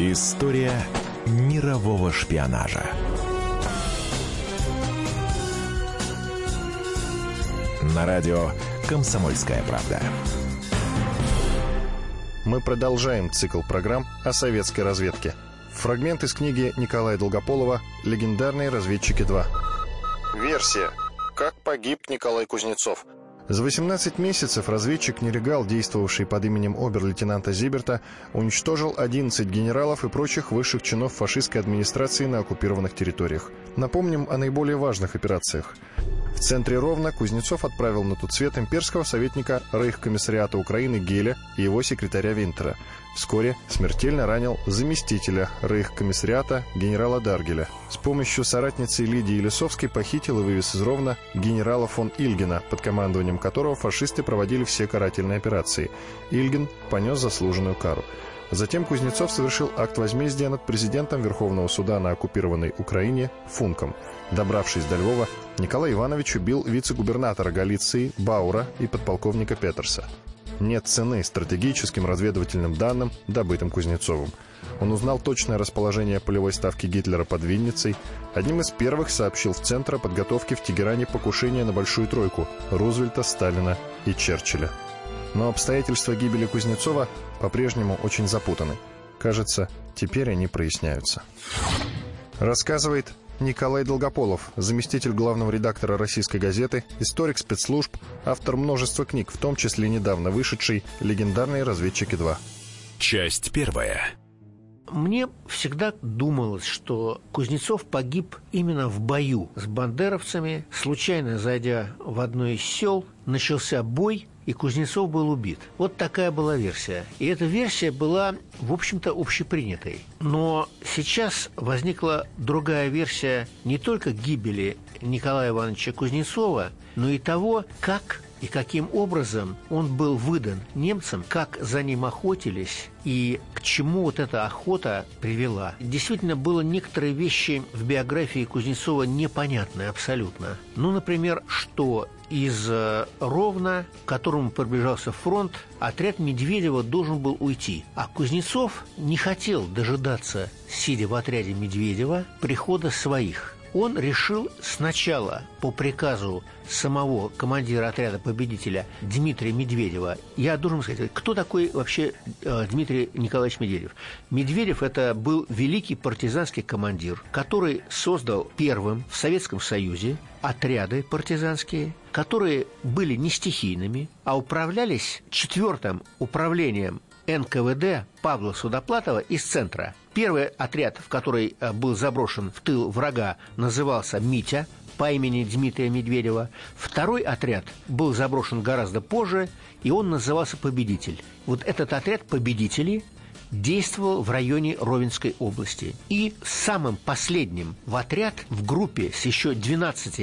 История мирового шпионажа. На радио «Комсомольская правда». Мы продолжаем цикл программ о советской разведке. Фрагмент из книги Николая Долгополова «Легендарные разведчики 2». Версия. Как погиб Николай Кузнецов – за 18 месяцев разведчик Нерегал, действовавший под именем обер-лейтенанта Зиберта, уничтожил 11 генералов и прочих высших чинов фашистской администрации на оккупированных территориях. Напомним о наиболее важных операциях. В центре Ровно Кузнецов отправил на тот свет имперского советника Рейхкомиссариата Украины Геля и его секретаря Винтера. Вскоре смертельно ранил заместителя Рейхкомиссариата генерала Даргеля. С помощью соратницы Лидии Лисовской похитил и вывез из Ровно генерала фон Ильгена, под командованием которого фашисты проводили все карательные операции. Ильген понес заслуженную кару. Затем Кузнецов совершил акт возмездия над президентом Верховного суда на оккупированной Украине Функом. Добравшись до Львова, Николай Иванович убил вице-губернатора Галиции Баура и подполковника Петерса. Нет цены стратегическим разведывательным данным, добытым Кузнецовым. Он узнал точное расположение полевой ставки Гитлера под Винницей. Одним из первых сообщил в Центр о подготовке в Тегеране покушения на Большую Тройку Рузвельта, Сталина и Черчилля. Но обстоятельства гибели Кузнецова по-прежнему очень запутаны. Кажется, теперь они проясняются. Рассказывает Николай Долгополов, заместитель главного редактора российской газеты, историк спецслужб, автор множества книг, в том числе недавно вышедший «Легендарные разведчики 2». Часть первая. Мне всегда думалось, что Кузнецов погиб именно в бою с бандеровцами. Случайно зайдя в одно из сел, начался бой, и Кузнецов был убит. Вот такая была версия. И эта версия была, в общем-то, общепринятой. Но сейчас возникла другая версия не только гибели Николая Ивановича Кузнецова, но и того, как и каким образом он был выдан немцам, как за ним охотились и к чему вот эта охота привела. Действительно, было некоторые вещи в биографии Кузнецова непонятные абсолютно. Ну, например, что из э, Ровно, к которому приближался фронт, отряд Медведева должен был уйти. А Кузнецов не хотел дожидаться, сидя в отряде Медведева, прихода своих – он решил сначала по приказу самого командира отряда победителя Дмитрия Медведева. Я должен сказать, кто такой вообще э, Дмитрий Николаевич Медведев? Медведев это был великий партизанский командир, который создал первым в Советском Союзе отряды партизанские, которые были не стихийными, а управлялись четвертым управлением НКВД Павла Судоплатова из центра. Первый отряд, в который э, был заброшен в тыл врага, назывался «Митя», по имени Дмитрия Медведева. Второй отряд был заброшен гораздо позже, и он назывался «Победитель». Вот этот отряд победителей действовал в районе Ровенской области. И самым последним в отряд в группе с еще 12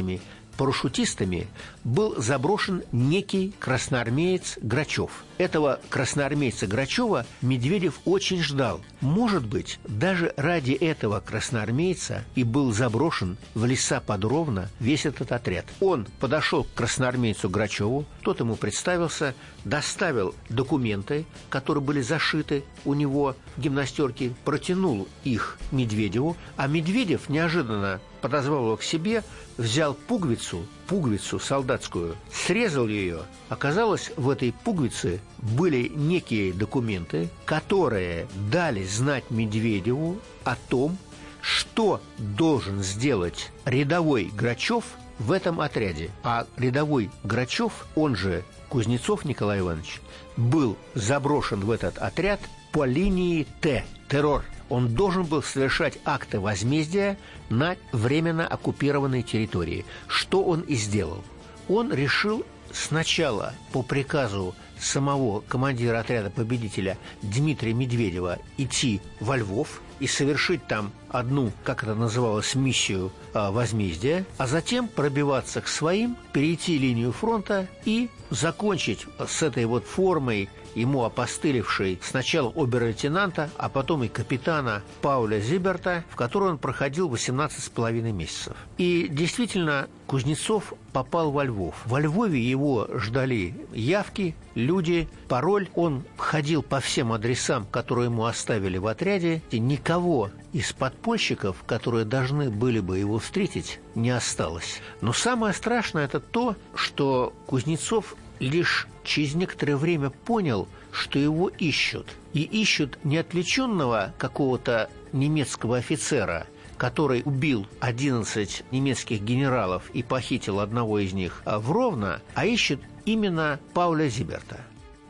парашютистами был заброшен некий красноармеец Грачев. Этого красноармейца Грачева Медведев очень ждал. Может быть, даже ради этого красноармейца и был заброшен в леса под Ровно весь этот отряд. Он подошел к красноармейцу Грачеву, тот ему представился, доставил документы, которые были зашиты у него в гимнастерке, протянул их Медведеву, а Медведев неожиданно подозвал его к себе, взял пуговицу, пуговицу солдатскую, срезал ее. Оказалось, в этой пуговице были некие документы, которые дали знать Медведеву о том, что должен сделать рядовой Грачев в этом отряде. А рядовой Грачев, он же Кузнецов Николай Иванович, был заброшен в этот отряд по линии Т – террор – он должен был совершать акты возмездия на временно оккупированной территории, что он и сделал. Он решил сначала по приказу самого командира отряда победителя Дмитрия Медведева идти во Львов, и совершить там одну, как это называлось, миссию а, возмездия, а затем пробиваться к своим, перейти линию фронта и закончить с этой вот формой ему опостылевшей сначала обер-лейтенанта, а потом и капитана Пауля Зиберта, в которой он проходил 18 с половиной месяцев. И действительно, Кузнецов попал во Львов. Во Львове его ждали явки, люди, пароль. Он ходил по всем адресам, которые ему оставили в отряде. И никого из подпольщиков, которые должны были бы его встретить, не осталось. Но самое страшное это то, что Кузнецов лишь через некоторое время понял, что его ищут. И ищут не отвлеченного какого-то немецкого офицера, который убил 11 немецких генералов и похитил одного из них в Ровно, а ищут именно Пауля Зиберта.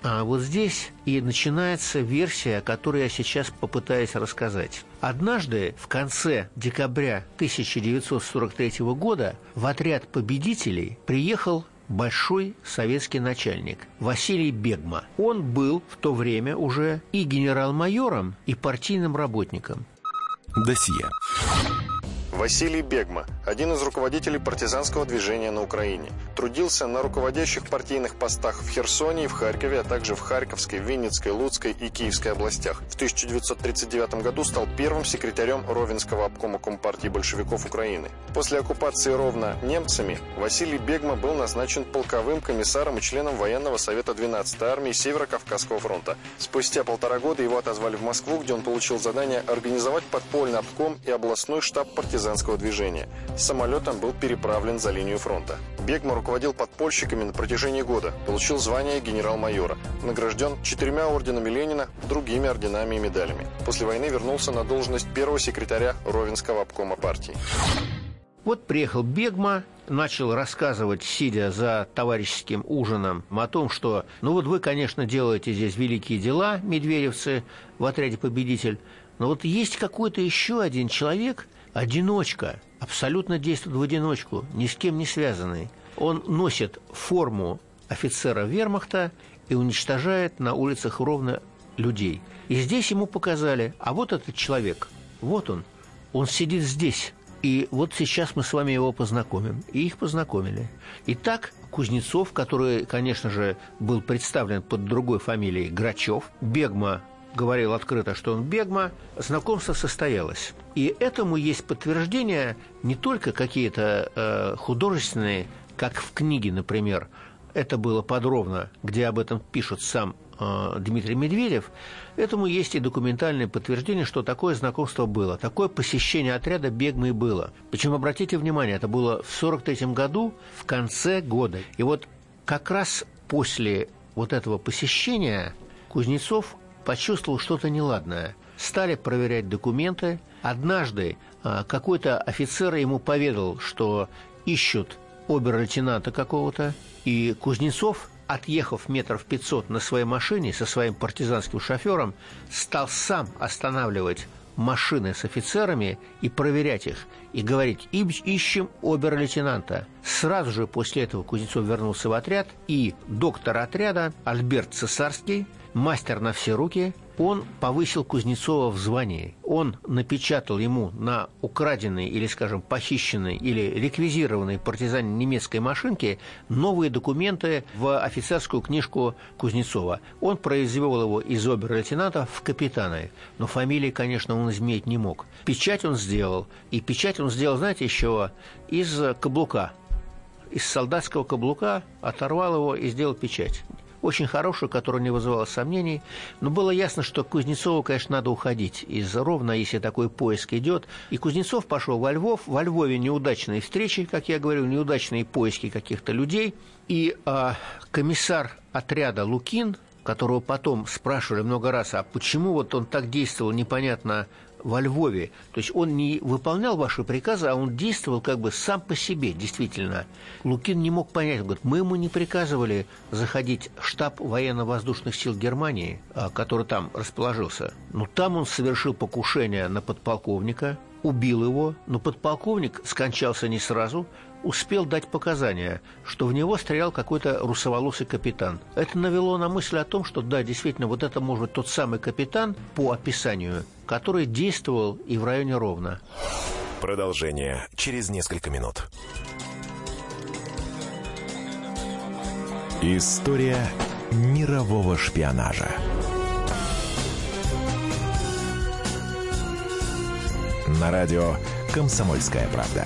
А вот здесь и начинается версия, о которой я сейчас попытаюсь рассказать. Однажды, в конце декабря 1943 года, в отряд победителей приехал большой советский начальник Василий Бегма. Он был в то время уже и генерал-майором, и партийным работником. Досье. Василий Бегма, один из руководителей партизанского движения на Украине. Трудился на руководящих партийных постах в Херсоне и в Харькове, а также в Харьковской, Винницкой, Луцкой и Киевской областях. В 1939 году стал первым секретарем Ровенского обкома Компартии большевиков Украины. После оккупации Ровно немцами Василий Бегма был назначен полковым комиссаром и членом военного совета 12-й армии Северо-Кавказского фронта. Спустя полтора года его отозвали в Москву, где он получил задание организовать подпольный обком и областной штаб партизан партизанского движения. Самолетом был переправлен за линию фронта. Бегма руководил подпольщиками на протяжении года, получил звание генерал-майора, награжден четырьмя орденами Ленина, другими орденами и медалями. После войны вернулся на должность первого секретаря Ровенского обкома партии. Вот приехал Бегма, начал рассказывать, сидя за товарищеским ужином, о том, что, ну вот вы, конечно, делаете здесь великие дела, медведевцы, в отряде «Победитель», но вот есть какой-то еще один человек, одиночка, абсолютно действует в одиночку, ни с кем не связанный. Он носит форму офицера вермахта и уничтожает на улицах ровно людей. И здесь ему показали, а вот этот человек, вот он, он сидит здесь. И вот сейчас мы с вами его познакомим. И их познакомили. Итак, Кузнецов, который, конечно же, был представлен под другой фамилией Грачев, Бегма говорил открыто, что он Бегма, знакомство состоялось. И этому есть подтверждение не только какие-то э, художественные, как в книге, например, это было подробно, где об этом пишет сам э, Дмитрий Медведев, этому есть и документальное подтверждение, что такое знакомство было. Такое посещение отряда Бегмы было. Причем, обратите внимание, это было в 43 году, в конце года. И вот как раз после вот этого посещения Кузнецов почувствовал что-то неладное. Стали проверять документы. Однажды а, какой-то офицер ему поведал, что ищут обер-лейтенанта какого-то, и Кузнецов, отъехав метров пятьсот на своей машине со своим партизанским шофером, стал сам останавливать машины с офицерами и проверять их, и говорить «ищем обер-лейтенанта». Сразу же после этого Кузнецов вернулся в отряд, и доктор отряда Альберт Цесарский – мастер на все руки, он повысил Кузнецова в звании. Он напечатал ему на украденной или, скажем, похищенной или реквизированной партизане немецкой машинке новые документы в офицерскую книжку Кузнецова. Он произвел его из обер-лейтенанта в капитаны. Но фамилии, конечно, он изменить не мог. Печать он сделал. И печать он сделал, знаете, еще из каблука. Из солдатского каблука оторвал его и сделал печать очень хорошую, которая не вызывала сомнений. Но было ясно, что Кузнецову, конечно, надо уходить из Ровно, если такой поиск идет. И Кузнецов пошел во Львов. Во Львове неудачные встречи, как я говорю, неудачные поиски каких-то людей. И а, комиссар отряда Лукин, которого потом спрашивали много раз, а почему вот он так действовал, непонятно во Львове. То есть он не выполнял ваши приказы, а он действовал как бы сам по себе, действительно. Лукин не мог понять, он говорит, мы ему не приказывали заходить в штаб военно-воздушных сил Германии, а, который там расположился. Но там он совершил покушение на подполковника, убил его, но подполковник скончался не сразу, успел дать показания, что в него стрелял какой-то русоволосый капитан. Это навело на мысль о том, что да, действительно, вот это может тот самый капитан по описанию, который действовал и в районе Ровно. Продолжение через несколько минут. История мирового шпионажа. На радио «Комсомольская правда».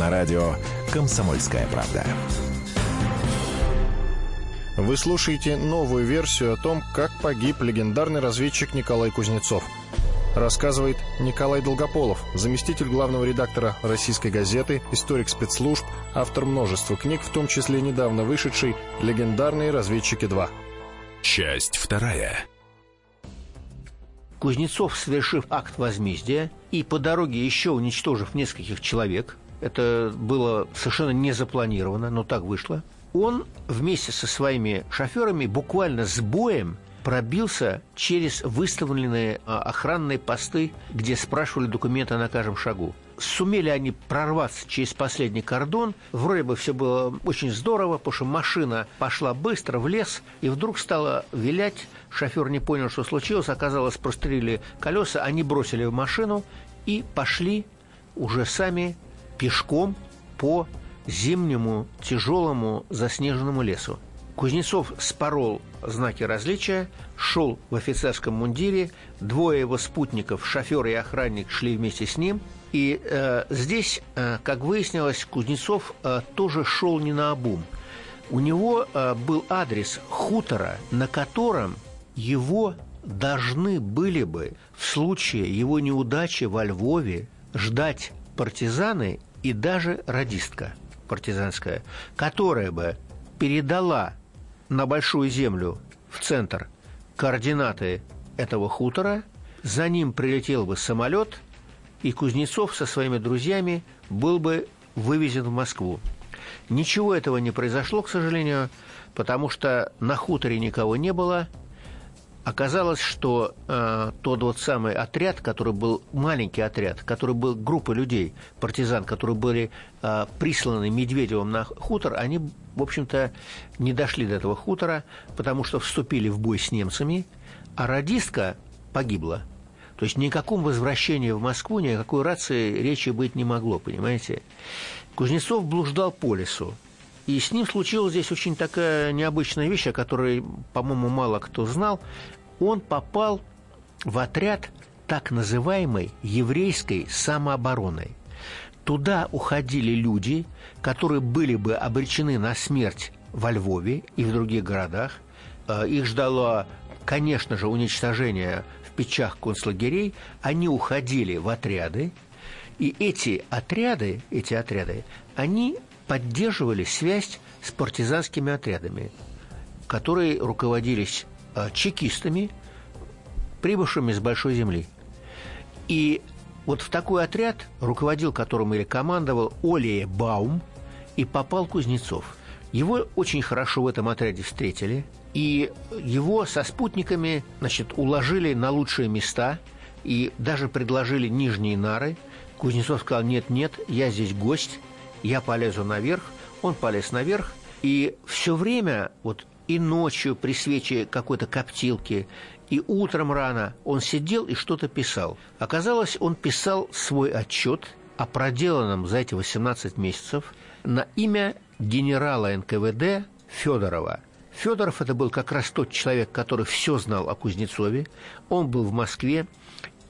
На радио «Комсомольская правда». Вы слушаете новую версию о том, как погиб легендарный разведчик Николай Кузнецов. Рассказывает Николай Долгополов, заместитель главного редактора российской газеты, историк спецслужб, автор множества книг, в том числе недавно вышедшей «Легендарные разведчики 2». Часть вторая. Кузнецов, совершив акт возмездия и по дороге еще уничтожив нескольких человек, это было совершенно не запланировано, но так вышло, он вместе со своими шоферами буквально с боем пробился через выставленные а, охранные посты, где спрашивали документы на каждом шагу. Сумели они прорваться через последний кордон. Вроде бы все было очень здорово, потому что машина пошла быстро в лес, и вдруг стала вилять. Шофер не понял, что случилось. Оказалось, прострелили колеса, они бросили в машину и пошли уже сами пешком по зимнему тяжелому заснеженному лесу. Кузнецов спорол знаки различия, шел в офицерском мундире, двое его спутников, шофер и охранник, шли вместе с ним. И э, здесь, э, как выяснилось, Кузнецов э, тоже шел не на обум. У него э, был адрес хутора, на котором его должны были бы в случае его неудачи во Львове ждать партизаны и даже радистка партизанская, которая бы передала на Большую Землю в центр координаты этого хутора, за ним прилетел бы самолет, и Кузнецов со своими друзьями был бы вывезен в Москву. Ничего этого не произошло, к сожалению, потому что на хуторе никого не было – Оказалось, что э, тот вот самый отряд, который был маленький отряд, который был группа людей, партизан, которые были э, присланы Медведевым на хутор, они, в общем-то, не дошли до этого хутора, потому что вступили в бой с немцами, а радистка погибла. То есть никаком возвращении в Москву, ни о какой рации речи быть не могло, понимаете? Кузнецов блуждал по лесу. И с ним случилась здесь очень такая необычная вещь, о которой, по-моему, мало кто знал. Он попал в отряд так называемой еврейской самообороны. Туда уходили люди, которые были бы обречены на смерть во Львове и в других городах. Э, их ждало, конечно же, уничтожение в печах концлагерей. Они уходили в отряды, и эти отряды, эти отряды, они поддерживали связь с партизанскими отрядами, которые руководились а, чекистами, прибывшими с Большой Земли. И вот в такой отряд, руководил которым или командовал Олия Баум, и попал Кузнецов. Его очень хорошо в этом отряде встретили, и его со спутниками значит, уложили на лучшие места и даже предложили нижние нары. Кузнецов сказал, нет-нет, я здесь гость, я полезу наверх, он полез наверх, и все время, вот и ночью при свече какой-то коптилки, и утром рано он сидел и что-то писал. Оказалось, он писал свой отчет о проделанном за эти 18 месяцев на имя генерала НКВД Федорова. Федоров это был как раз тот человек, который все знал о Кузнецове. Он был в Москве,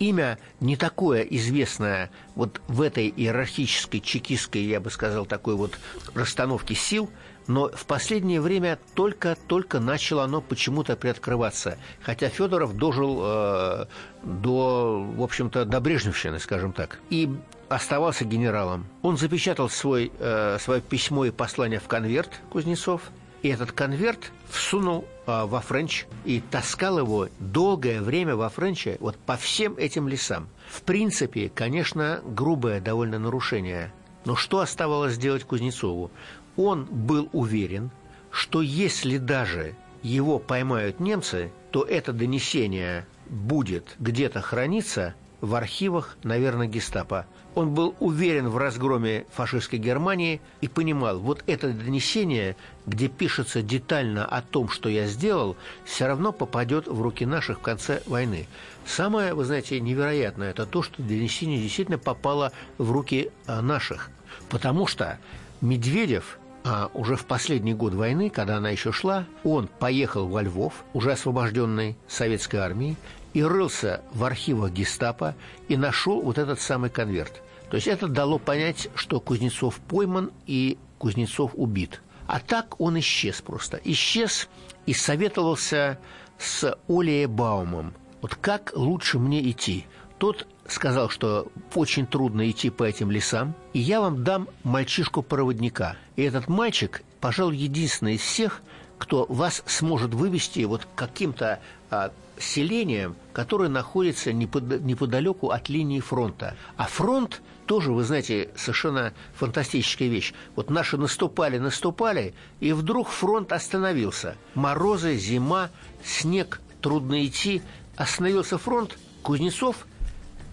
имя не такое известное вот в этой иерархической, чекистской, я бы сказал, такой вот расстановке сил, но в последнее время только-только начало оно почему-то приоткрываться. Хотя Федоров дожил э, до, в общем-то, до Брежневщины, скажем так. И оставался генералом. Он запечатал свой, э, свое письмо и послание в конверт Кузнецов, и этот конверт всунул э, во Френч и таскал его долгое время во Френче вот по всем этим лесам. В принципе, конечно, грубое довольно нарушение. Но что оставалось делать Кузнецову? Он был уверен, что если даже его поймают немцы, то это донесение будет где-то храниться в архивах, наверное, гестапо. Он был уверен в разгроме фашистской Германии и понимал, вот это донесение, где пишется детально о том, что я сделал, все равно попадет в руки наших в конце войны. Самое, вы знаете, невероятное, это то, что донесение действительно попало в руки а, наших. Потому что Медведев а уже в последний год войны, когда она еще шла, он поехал во Львов, уже освобожденный советской армией, и рылся в архивах гестапо и нашел вот этот самый конверт. То есть это дало понять, что Кузнецов пойман и Кузнецов убит. А так он исчез просто. Исчез и советовался с Олей Баумом. Вот как лучше мне идти? Тот сказал, что очень трудно идти по этим лесам, и я вам дам мальчишку-проводника. И этот мальчик, пожалуй, единственный из всех, кто вас сможет вывести вот каким-то а, селением, которое находится непод, неподалеку от линии фронта. А фронт тоже, вы знаете, совершенно фантастическая вещь. Вот наши наступали, наступали, и вдруг фронт остановился. Морозы, зима, снег, трудно идти. Остановился фронт, Кузнецов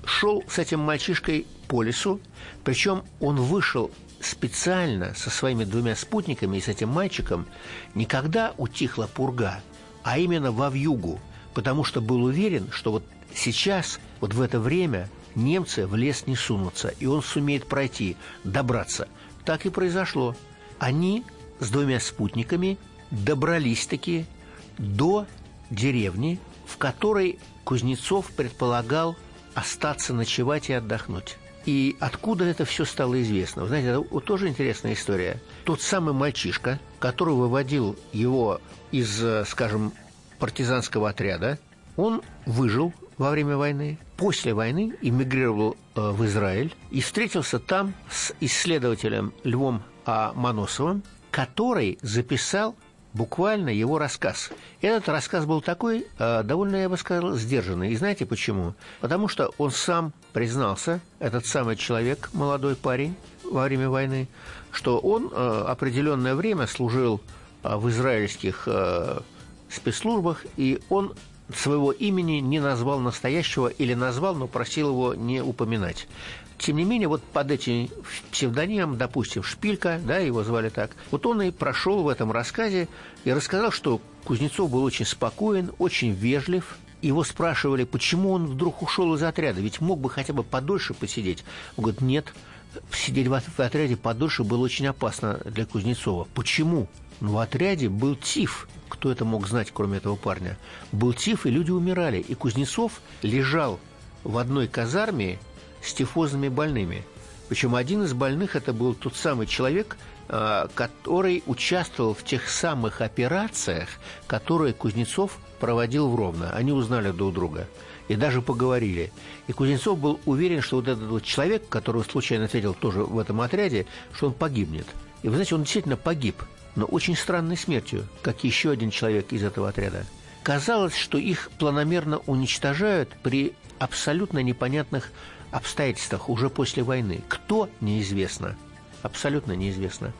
шел с этим мальчишкой по лесу, причем он вышел специально со своими двумя спутниками и с этим мальчиком никогда утихла пурга, а именно во вьюгу, потому что был уверен, что вот сейчас, вот в это время немцы в лес не сунутся, и он сумеет пройти, добраться. Так и произошло. Они с двумя спутниками добрались-таки до деревни, в которой Кузнецов предполагал остаться ночевать и отдохнуть. И откуда это все стало известно? Вы знаете, это тоже интересная история. Тот самый мальчишка, который выводил его из, скажем, партизанского отряда, он выжил во время войны, после войны эмигрировал э, в Израиль и встретился там с исследователем Львом А. Моносовым, который записал буквально его рассказ. Этот рассказ был такой, э, довольно, я бы сказал, сдержанный. И знаете почему? Потому что он сам признался, этот самый человек, молодой парень, во время войны, что он э, определенное время служил э, в израильских спецслужбах, и он своего имени не назвал настоящего или назвал, но просил его не упоминать. Тем не менее, вот под этим псевдонимом, допустим, Шпилька, да, его звали так, вот он и прошел в этом рассказе и рассказал, что Кузнецов был очень спокоен, очень вежлив, его спрашивали, почему он вдруг ушел из отряда, ведь мог бы хотя бы подольше посидеть. Он говорит, нет, сидеть в отряде подольше было очень опасно для Кузнецова. Почему? Ну, в отряде был ТИФ. Кто это мог знать, кроме этого парня? Был ТИФ, и люди умирали. И Кузнецов лежал в одной казарме с тифозными больными. Причем один из больных это был тот самый человек, а, который участвовал в тех самых операциях, которые Кузнецов проводил в Ровно. Они узнали друг друга и даже поговорили. И Кузнецов был уверен, что вот этот вот человек, который случайно встретил тоже в этом отряде, что он погибнет. И вы знаете, он действительно погиб, но очень странной смертью, как еще один человек из этого отряда. Казалось, что их планомерно уничтожают при абсолютно непонятных обстоятельствах уже после войны. Кто – неизвестно. Абсолютно неизвестно.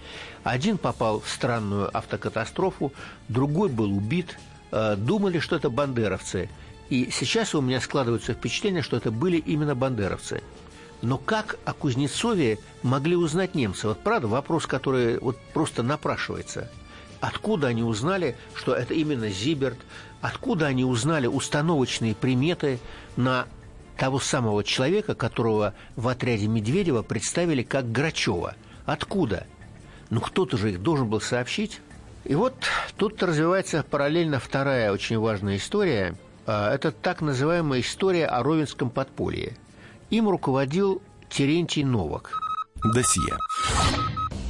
Один попал в странную автокатастрофу, другой был убит. Э, думали, что это бандеровцы. И сейчас у меня складывается впечатление, что это были именно бандеровцы. Но как о Кузнецове могли узнать немцы? Вот правда вопрос, который вот просто напрашивается. Откуда они узнали, что это именно Зиберт? Откуда они узнали установочные приметы на того самого человека, которого в отряде Медведева представили как Грачева. Откуда? Ну, кто-то же их должен был сообщить. И вот тут развивается параллельно вторая очень важная история. А, это так называемая история о Ровенском подполье. Им руководил Терентий Новак. Досье.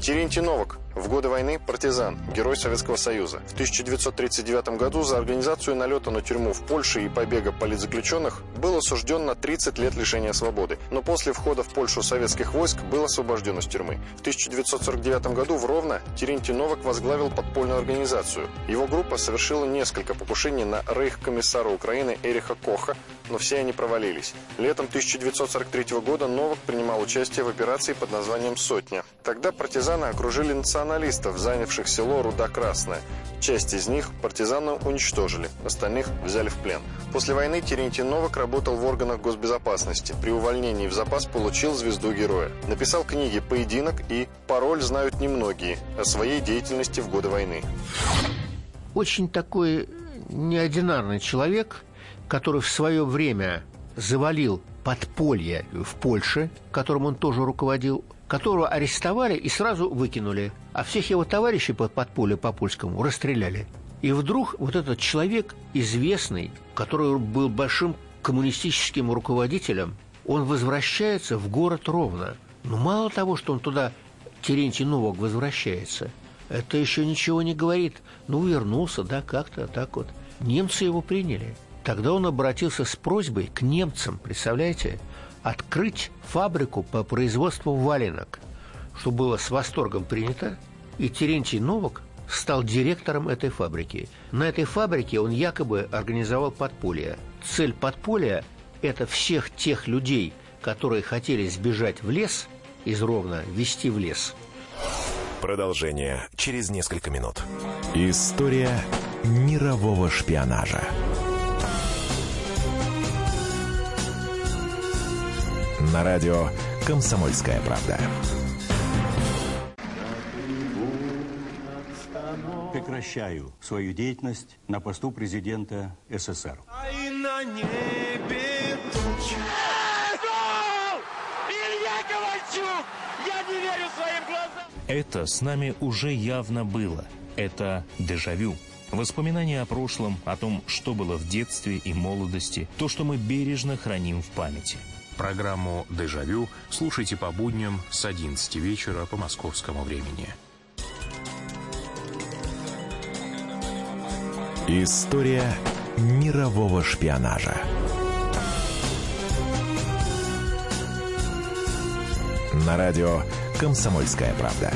Терентий Новак в годы войны партизан, герой Советского Союза. В 1939 году за организацию налета на тюрьму в Польше и побега политзаключенных был осужден на 30 лет лишения свободы. Но после входа в Польшу советских войск был освобожден из тюрьмы. В 1949 году в Ровно Терентий Новак возглавил подпольную организацию. Его группа совершила несколько покушений на рейх-комиссара Украины Эриха Коха, но все они провалились. Летом 1943 года Новак принимал участие в операции под названием «Сотня». Тогда партизаны окружили националистов, занявших село Руда-Красная. Часть из них партизаны уничтожили, остальных взяли в плен. После войны Терентий Новак работал в органах госбезопасности. При увольнении в запас получил звезду героя. Написал книги «Поединок» и «Пароль знают немногие» о своей деятельности в годы войны. Очень такой неординарный человек, который в свое время завалил подполье в Польше, которым он тоже руководил, которого арестовали и сразу выкинули, а всех его товарищей под подполье по польскому расстреляли. И вдруг вот этот человек, известный, который был большим коммунистическим руководителем, он возвращается в город Ровно. Но мало того, что он туда, Терентий Новок, возвращается, это еще ничего не говорит. Ну, вернулся, да, как-то так вот. Немцы его приняли. Тогда он обратился с просьбой к немцам, представляете? открыть фабрику по производству валенок, что было с восторгом принято, и Терентий Новак стал директором этой фабрики. На этой фабрике он якобы организовал подполье. Цель подполья – это всех тех людей, которые хотели сбежать в лес, из Ровно вести в лес. Продолжение через несколько минут. История мирового шпионажа. На радио «Комсомольская правда». Прекращаю свою деятельность на посту президента СССР. А на небе туча. Илья Ковальчук! Я не верю своим глазам! Это с нами уже явно было. Это дежавю. Воспоминания о прошлом, о том, что было в детстве и молодости, то, что мы бережно храним в памяти – Программу «Дежавю» слушайте по будням с 11 вечера по московскому времени. История мирового шпионажа. На радио «Комсомольская правда».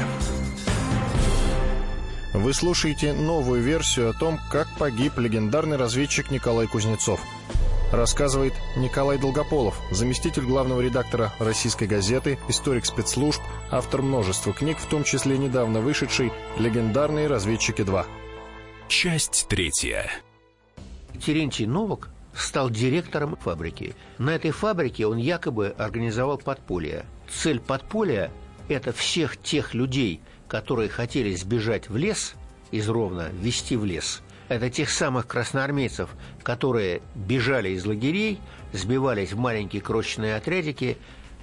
Вы слушаете новую версию о том, как погиб легендарный разведчик Николай Кузнецов – рассказывает Николай Долгополов, заместитель главного редактора «Российской газеты», историк спецслужб, автор множества книг, в том числе недавно вышедший «Легендарные разведчики 2». Часть третья. Терентий Новак стал директором фабрики. На этой фабрике он якобы организовал подполье. Цель подполья – это всех тех людей, которые хотели сбежать в лес из Ровно, вести в лес – это тех самых красноармейцев, которые бежали из лагерей, сбивались в маленькие крошечные отрядики,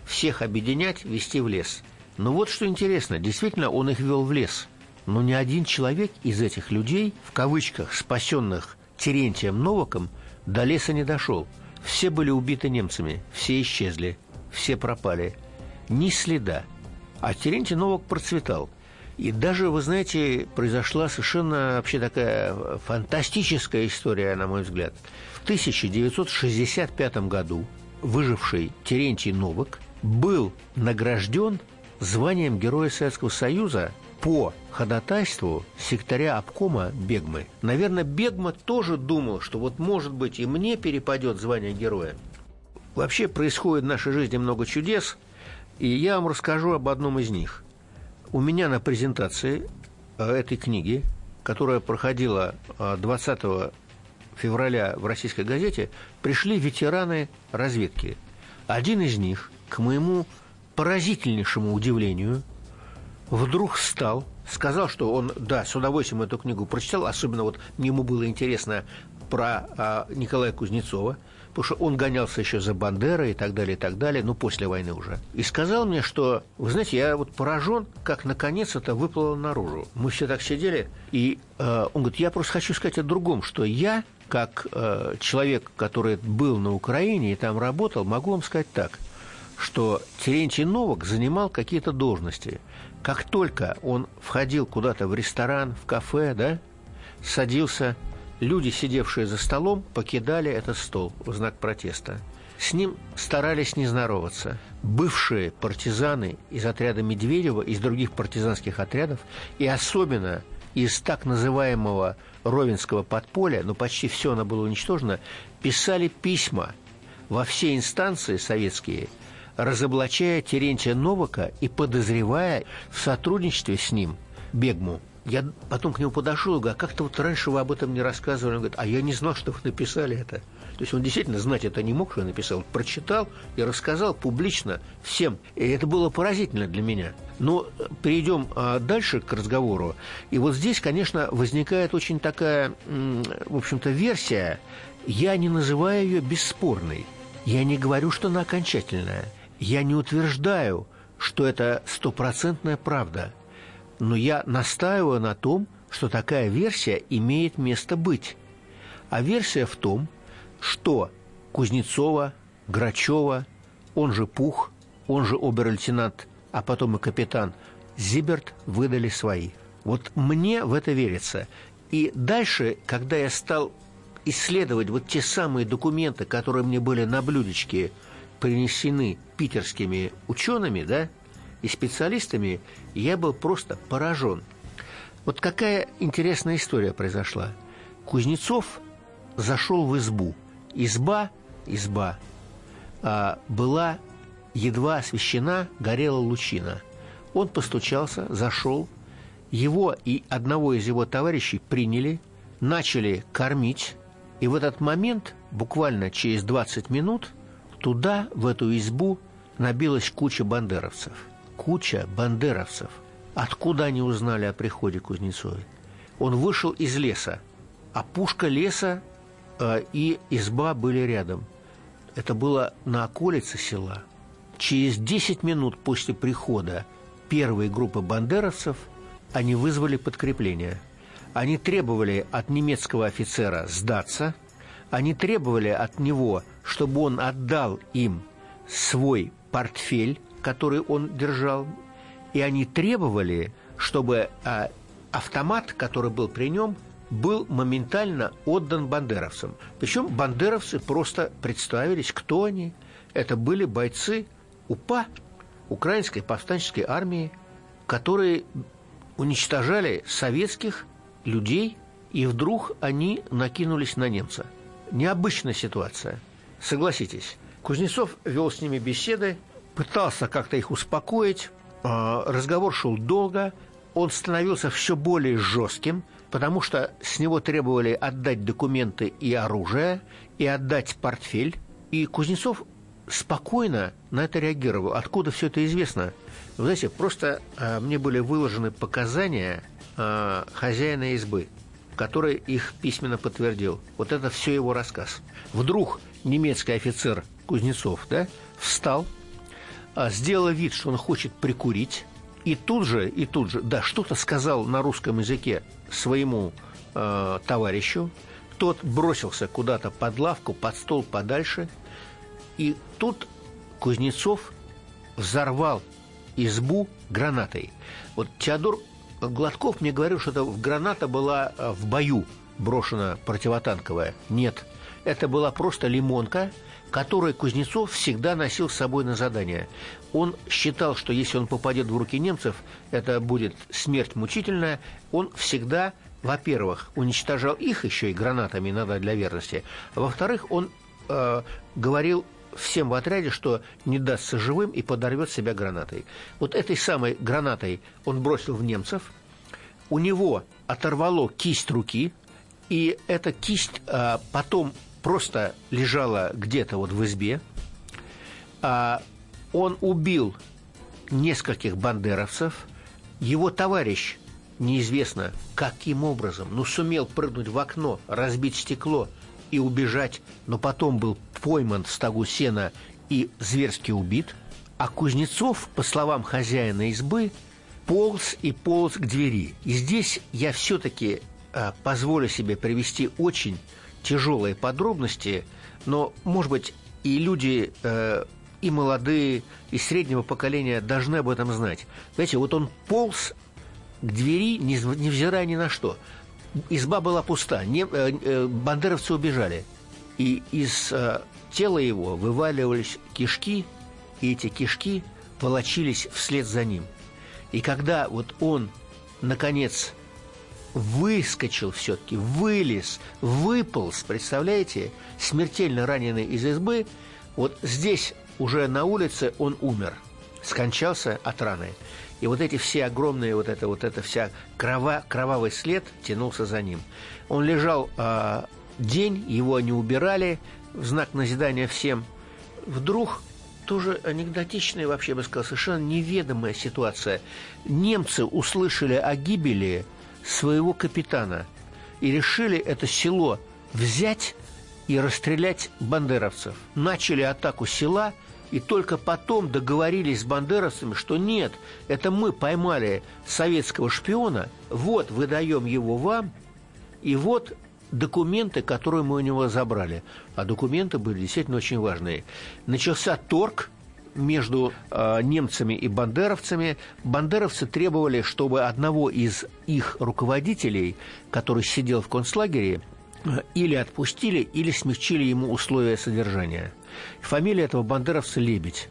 всех объединять, вести в лес. Но вот что интересно, действительно он их вел в лес. Но ни один человек из этих людей, в кавычках, спасенных Терентием Новаком, до леса не дошел. Все были убиты немцами, все исчезли, все пропали. Ни следа. А Терентий Новак процветал – и даже, вы знаете, произошла совершенно вообще такая фантастическая история, на мой взгляд. В 1965 году выживший Терентий Новак был награжден званием Героя Советского Союза по ходатайству секретаря обкома Бегмы. Наверное, Бегма тоже думал, что вот, может быть, и мне перепадет звание героя. Вообще происходит в нашей жизни много чудес, и я вам расскажу об одном из них – у меня на презентации э, этой книги, которая проходила 20 э, февраля в российской газете, пришли ветераны разведки. Один из них, к моему поразительнейшему удивлению, вдруг встал, сказал, что он, да, с удовольствием эту книгу прочитал, особенно вот ему было интересно про а, Николая Кузнецова – потому что он гонялся еще за Бандерой и так далее, и так далее, ну, после войны уже. И сказал мне, что, вы знаете, я вот поражен, как наконец это выплыло наружу. Мы все так сидели, и э, он говорит, я просто хочу сказать о другом, что я как э, человек, который был на Украине и там работал, могу вам сказать так, что Терентий Новак занимал какие-то должности. Как только он входил куда-то в ресторан, в кафе, да, садился, люди, сидевшие за столом, покидали этот стол в знак протеста. С ним старались не здороваться. Бывшие партизаны из отряда Медведева, из других партизанских отрядов, и особенно из так называемого Ровенского подполя, но почти все оно было уничтожено, писали письма во все инстанции советские, разоблачая Терентия Новака и подозревая в сотрудничестве с ним Бегму. Я потом к нему подошел и говорю, а как-то вот раньше вы об этом не рассказывали. Он говорит, а я не знал, что вы написали это. То есть он действительно знать это не мог, что я написал. Прочитал и рассказал публично всем. И это было поразительно для меня. Но перейдем а, дальше к разговору. И вот здесь, конечно, возникает очень такая, в общем-то, версия. Я не называю ее бесспорной. Я не говорю, что она окончательная. Я не утверждаю, что это стопроцентная правда. Но я настаиваю на том, что такая версия имеет место быть. А версия в том, что Кузнецова, Грачева, он же Пух, он же обер-лейтенант, а потом и капитан Зиберт выдали свои. Вот мне в это верится. И дальше, когда я стал исследовать вот те самые документы, которые мне были на блюдечке принесены питерскими учеными, да, и специалистами, я был просто поражен. Вот какая интересная история произошла. Кузнецов зашел в избу. Изба, изба а, была едва освещена, горела лучина. Он постучался, зашел. Его и одного из его товарищей приняли, начали кормить. И в этот момент, буквально через 20 минут, туда, в эту избу, набилась куча бандеровцев – куча бандеровцев. Откуда они узнали о приходе Кузнецовой? Он вышел из леса, а пушка леса э, и изба были рядом. Это было на околице села. Через 10 минут после прихода первой группы бандеровцев они вызвали подкрепление. Они требовали от немецкого офицера сдаться, они требовали от него, чтобы он отдал им свой портфель, который он держал, и они требовали, чтобы а, автомат, который был при нем, был моментально отдан бандеровцам. Причем бандеровцы просто представились, кто они. Это были бойцы УПА, Украинской повстанческой армии, которые уничтожали советских людей, и вдруг они накинулись на немца. Необычная ситуация. Согласитесь, Кузнецов вел с ними беседы, пытался как-то их успокоить. А, разговор шел долго, он становился все более жестким, потому что с него требовали отдать документы и оружие, и отдать портфель. И Кузнецов спокойно на это реагировал. Откуда все это известно? Вы знаете, просто э, мне были выложены показания э, хозяина избы, который их письменно подтвердил. Вот это все его рассказ. Вдруг немецкий офицер Кузнецов да, встал, а, сделал вид, что он хочет прикурить, и тут же, и тут же, да, что-то сказал на русском языке своему э, товарищу, тот бросился куда-то под лавку, под стол подальше, и тут Кузнецов взорвал избу гранатой. Вот Теодор Гладков мне говорил, что это граната была а, в бою брошена противотанковая. Нет, это была просто лимонка – который Кузнецов всегда носил с собой на задание. Он считал, что если он попадет в руки немцев, это будет смерть мучительная. Он всегда, во-первых, уничтожал их еще и гранатами, надо для верности. Во-вторых, он э, говорил всем в отряде, что не дастся живым и подорвет себя гранатой. Вот этой самой гранатой он бросил в немцев. У него оторвало кисть руки, и эта кисть а, потом просто лежала где-то вот в избе. А он убил нескольких бандеровцев. Его товарищ, неизвестно каким образом, но сумел прыгнуть в окно, разбить стекло и убежать, но потом был пойман в стогу сена и зверски убит. А Кузнецов, по словам хозяина избы, полз и полз к двери. И здесь я все-таки а, позволю себе привести очень тяжелые подробности, но, может быть, и люди э, и молодые, и среднего поколения должны об этом знать. Знаете, вот он полз к двери, невзирая ни на что. Изба была пуста, не, э, э, бандеровцы убежали. И из э, тела его вываливались кишки, и эти кишки волочились вслед за ним. И когда вот он, наконец, выскочил все-таки, вылез, выполз, представляете, смертельно раненый из избы, вот здесь уже на улице он умер, скончался от раны. И вот эти все огромные, вот это вот эта вся крова, кровавый след тянулся за ним. Он лежал э, день, его не убирали, в знак назидания всем. Вдруг тоже анекдотичная, вообще бы сказал, совершенно неведомая ситуация. Немцы услышали о гибели своего капитана и решили это село взять и расстрелять бандеровцев. Начали атаку села – и только потом договорились с бандеровцами, что нет, это мы поймали советского шпиона, вот выдаем его вам, и вот документы, которые мы у него забрали. А документы были действительно очень важные. Начался торг между э, немцами и бандеровцами. Бандеровцы требовали, чтобы одного из их руководителей, который сидел в концлагере, э, или отпустили, или смягчили ему условия содержания. Фамилия этого бандеровца Лебедь.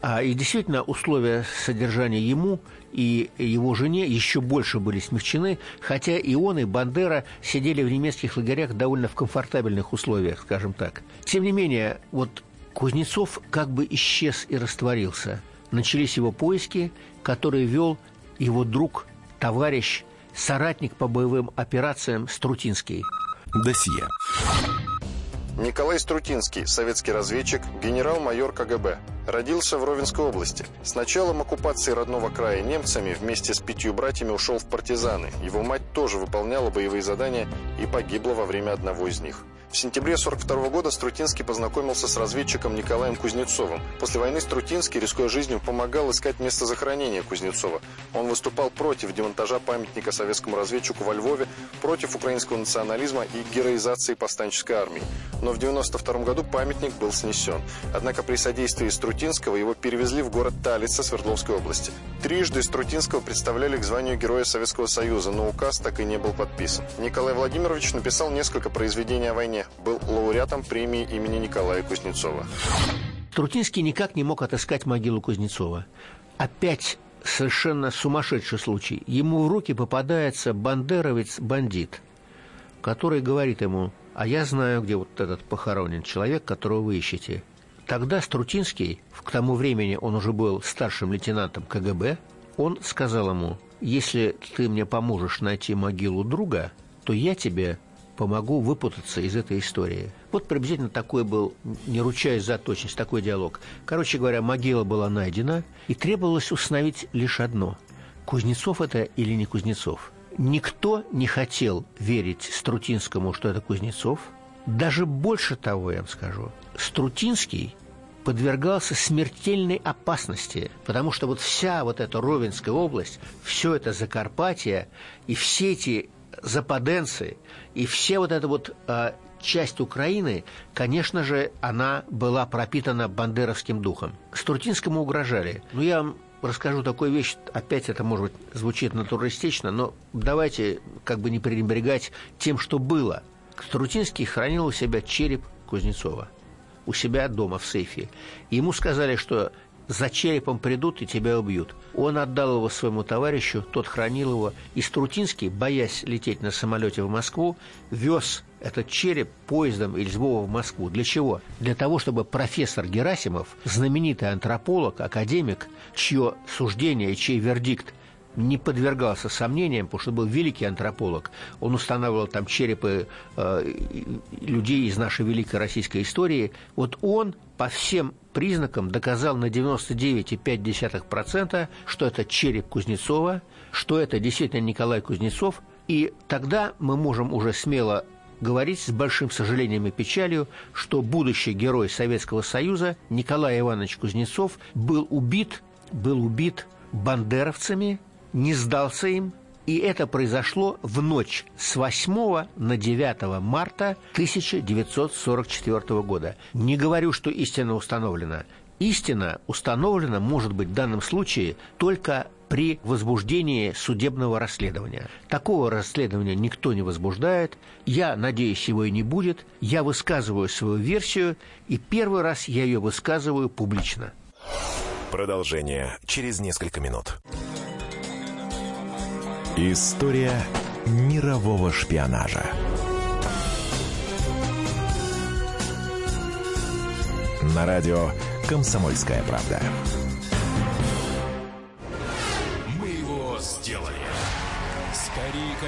А, и действительно, условия содержания ему и его жене еще больше были смягчены, хотя и он, и Бандера сидели в немецких лагерях довольно в комфортабельных условиях, скажем так. Тем не менее, вот Кузнецов как бы исчез и растворился. Начались его поиски, которые вел его друг, товарищ, соратник по боевым операциям Струтинский. Досье. Николай Струтинский, советский разведчик, генерал-майор КГБ. Родился в Ровенской области. С началом оккупации родного края немцами вместе с пятью братьями ушел в партизаны. Его мать тоже выполняла боевые задания и погибла во время одного из них. В сентябре 1942 года Струтинский познакомился с разведчиком Николаем Кузнецовым. После войны Струтинский, рискуя жизнью, помогал искать место захоронения Кузнецова. Он выступал против демонтажа памятника советскому разведчику во Львове, против украинского национализма и героизации повстанческой армии. Но в 1992 году памятник был снесен. Однако при содействии Струтинского его перевезли в город Талица Свердловской области. Трижды Струтинского представляли к званию Героя Советского Союза, но указ так и не был подписан. Николай Владимирович написал несколько произведений о войне, был лауреатом премии имени Николая Кузнецова. Трутинский никак не мог отыскать могилу Кузнецова. Опять совершенно сумасшедший случай. Ему в руки попадается бандеровец-бандит, который говорит ему, а я знаю, где вот этот похоронен человек, которого вы ищете. Тогда Струтинский, к тому времени он уже был старшим лейтенантом КГБ, он сказал ему, если ты мне поможешь найти могилу друга, то я тебе помогу выпутаться из этой истории. Вот приблизительно такой был, не ручаясь за точность, такой диалог. Короче говоря, могила была найдена, и требовалось установить лишь одно – Кузнецов это или не Кузнецов. Никто не хотел верить Струтинскому, что это Кузнецов. Даже больше того, я вам скажу, Струтинский подвергался смертельной опасности, потому что вот вся вот эта Ровенская область, все это Закарпатье и все эти западенцы и все вот эта вот э, часть Украины, конечно же, она была пропитана бандеровским духом. Струтинскому угрожали. Ну, я вам расскажу такую вещь, опять это, может быть, звучит натуралистично, но давайте как бы не пренебрегать тем, что было. Струтинский хранил у себя череп Кузнецова у себя дома в сейфе. Ему сказали, что за черепом придут и тебя убьют. Он отдал его своему товарищу, тот хранил его. И Струтинский, боясь лететь на самолете в Москву, вез этот череп поездом из Львова в Москву. Для чего? Для того, чтобы профессор Герасимов, знаменитый антрополог, академик, чье суждение чей вердикт не подвергался сомнениям, потому что был великий антрополог. Он устанавливал там черепы э, людей из нашей великой российской истории. Вот он по всем признакам доказал на 99,5%, что это череп Кузнецова, что это действительно Николай Кузнецов. И тогда мы можем уже смело говорить с большим сожалением и печалью, что будущий герой Советского Союза Николай Иванович Кузнецов был убит, был убит бандеровцами, не сдался им И это произошло в ночь с 8 на 9 марта 1944 года. Не говорю, что истина установлена. Истина установлена, может быть, в данном случае только при возбуждении судебного расследования. Такого расследования никто не возбуждает. Я надеюсь, его и не будет. Я высказываю свою версию, и первый раз я ее высказываю публично. Продолжение через несколько минут. История мирового шпионажа. На радио «Комсомольская правда».